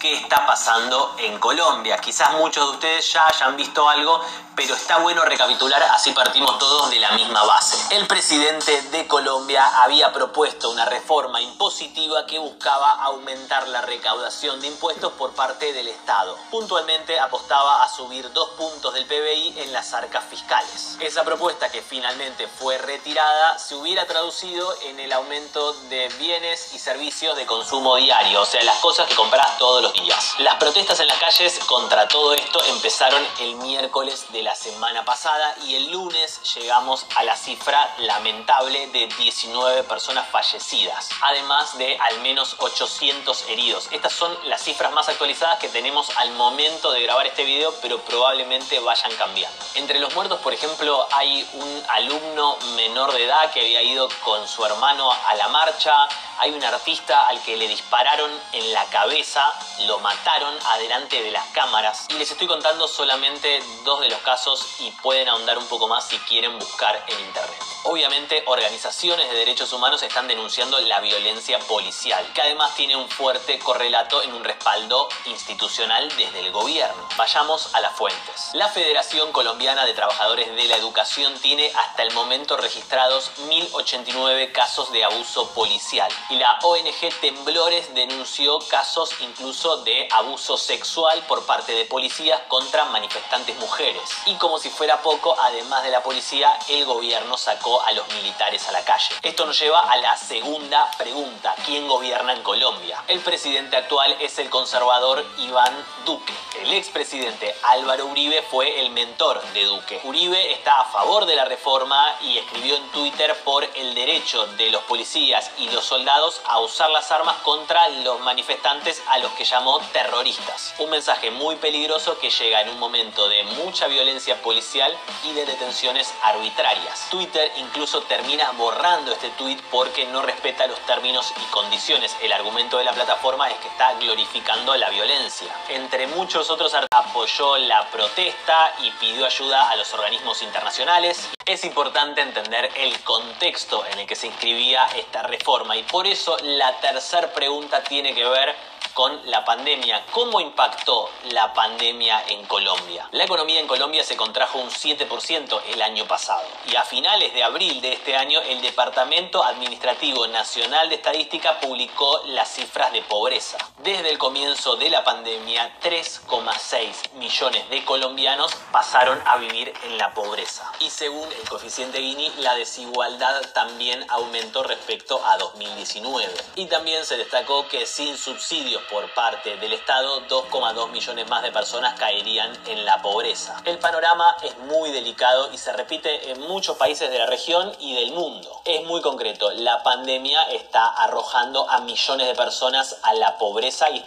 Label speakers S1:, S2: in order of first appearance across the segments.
S1: ¿qué está pasando en Colombia? Quizás muchos de ustedes ya hayan visto algo, pero está bueno recapitular, así partimos todos de la misma base. El presidente de Colombia había propuesto una reforma impositiva que buscaba aumentar la recaudación de impuestos por parte del Estado. Puntualmente apostaba a subir dos puntos del PBI en las arcas fiscales. Esa propuesta que finalmente fue retirada se hubiera traducido en el aumento de bienes y servicios de consumo diario, o sea, las cosas que compras los días. Las protestas en las calles contra todo esto empezaron el miércoles de la semana pasada y el lunes llegamos a la cifra lamentable de 19 personas fallecidas, además de al menos 800 heridos. Estas son las cifras más actualizadas que tenemos al momento de grabar este video, pero probablemente vayan cambiando. Entre los muertos, por ejemplo, hay un alumno menor de edad que había ido con su hermano a la marcha, hay un artista al que le dispararon en la cabeza, lo mataron adelante de las cámaras y les estoy contando solamente dos de los casos y pueden ahondar un poco más si quieren buscar en internet. Obviamente, organizaciones de derechos humanos están denunciando la violencia policial, que además tiene un fuerte correlato en un respaldo institucional desde el gobierno. Vayamos a las fuentes. La Federación Colombiana de Trabajadores de la Educación tiene hasta el momento registrados 1.089 casos de abuso policial y la ONG Temblores denunció casos incluso de abuso sexual por parte de policías contra manifestantes mujeres. Y como si fuera poco, además de la policía, el gobierno sacó a los militares a la calle. Esto nos lleva a la segunda pregunta. ¿Quién gobierna en Colombia? El presidente actual es el conservador Iván Duque. El expresidente Álvaro Uribe fue el mentor de Duque. Uribe está a favor de la reforma y escribió en Twitter por el derecho de los policías y los soldados a usar las armas contra los manifestantes a los que llamó terroristas. Un mensaje muy peligroso que llega en un momento de mucha violencia policial y de detenciones arbitrarias. Twitter incluso termina borrando este tweet porque no respeta los términos y condiciones. El argumento de la plataforma es que está glorificando la violencia. Entre muchos otros apoyó la protesta y pidió ayuda a los organismos internacionales. Es importante entender el contexto en el que se inscribía esta reforma y por eso la tercera pregunta tiene que ver con la pandemia. ¿Cómo impactó la pandemia en Colombia? La economía en Colombia se contrajo un 7% el año pasado y a finales de abril de este año el Departamento Administrativo Nacional de Estadística publicó las cifras de pobreza. Desde el comienzo de la pandemia, 3,6 millones de colombianos pasaron a vivir en la pobreza. Y según el coeficiente Gini, la desigualdad también aumentó respecto a 2019. Y también se destacó que sin subsidios por parte del Estado, 2,2 millones más de personas caerían en la pobreza. El panorama es muy delicado y se repite en muchos países de la región y del mundo. Es muy concreto, la pandemia está arrojando a millones de personas a la pobreza y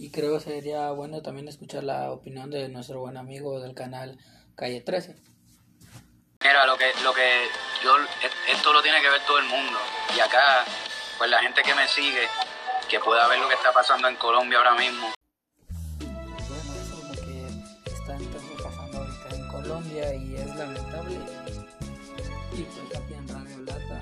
S2: y creo que sería bueno también escuchar la opinión de nuestro buen amigo del canal Calle 13.
S3: Mira, lo que, lo que yo, esto lo tiene que ver todo el mundo. Y acá, pues la gente que me sigue, que pueda ver lo que está pasando en Colombia ahora mismo.
S2: Bueno, eso es lo que está entonces pasando ahorita en Colombia y es lamentable. Y pues aquí en Radio Lata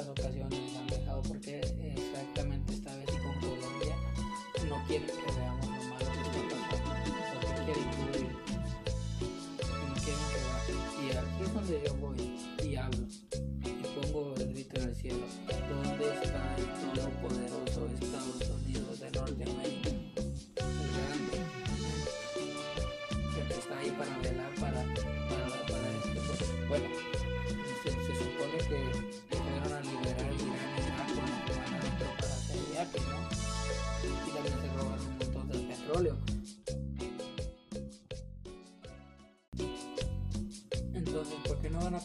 S2: otras ocasiones han dejado, porque exactamente esta vez con Colombia no quieren que veamos lo malo que está quieren incluir, no quieren que veamos, y aquí es donde yo voy y hablo, y pongo el grito en el cielo, ¿dónde está el todopoderoso Estados Unidos de Norteamérica? El grande, que está ahí para velar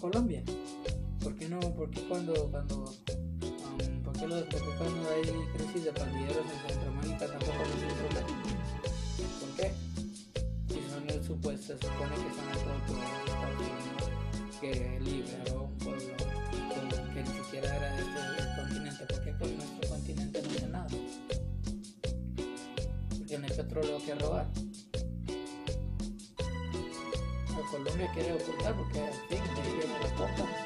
S2: Colombia. ¿Por qué no? Porque cuando, cuando, um, ¿por qué porque cuando hay crisis de pandilleros en Centroamérica tampoco nos importa? ¿Por qué? Si son el supuesto, se supone que son el producto de Estados Unidos que liberó un pueblo que, ni siquiera era de este continente, porque con nuestro continente no hace nada. Porque no hay petróleo que robar. Colombia quiere ocultar porque al fin de ahí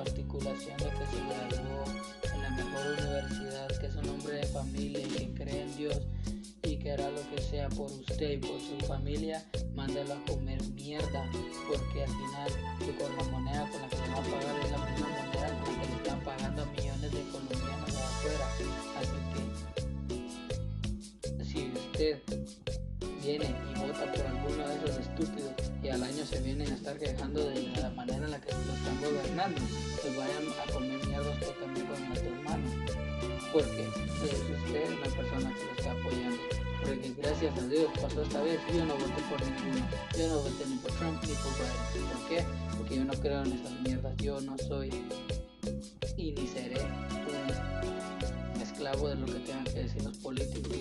S2: articulación de que se graduó en la mejor universidad, que es un hombre de familia y que cree en Dios y que hará lo que sea por usted y por su familia, mándalo a comer mierda, porque al final que con la moneda con la que le va a pagar es la misma moneda con la que le están pagando a millones de colombianos de afuera. Así que si usted viene y vota por alguno de esos estúpidos y al año se vienen a estar quejando de la manera en la que lo están gobernando, vayan a comer mierda usted también con nuestras manos. Porque usted es una persona que lo está apoyando. Porque gracias a Dios pasó esta vez, yo no voté por ninguno. Yo no voté ni por Trump ni por Biden. ¿Por qué? Porque yo no creo en esas mierdas. Yo no soy y ni seré un esclavo de lo que tengan que decir los políticos.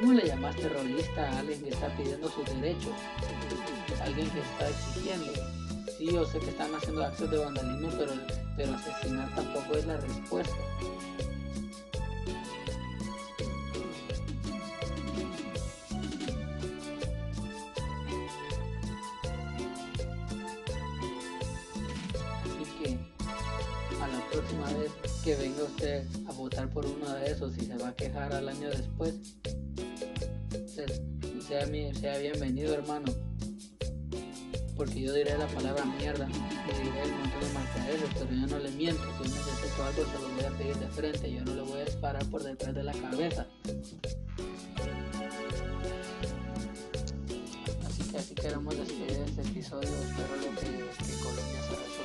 S2: ¿Cómo le llamas terrorista a alguien que está pidiendo sus derechos? Alguien que está exigiendo. Sí, yo sé que están haciendo actos de vandalismo, pero, pero asesinar tampoco es la respuesta. Así que a la próxima vez que venga usted a votar por uno de esos y se va a quejar al año después, se- sea, bienvenido hermano. Porque yo diré la palabra mierda y diré un montón de marcaderos, pero yo no le miento. Si yo necesito algo, se lo voy a pedir de frente. Yo no le voy a disparar por detrás de la cabeza. así queremos despedir este episodio. Espero lo que, que Colombia se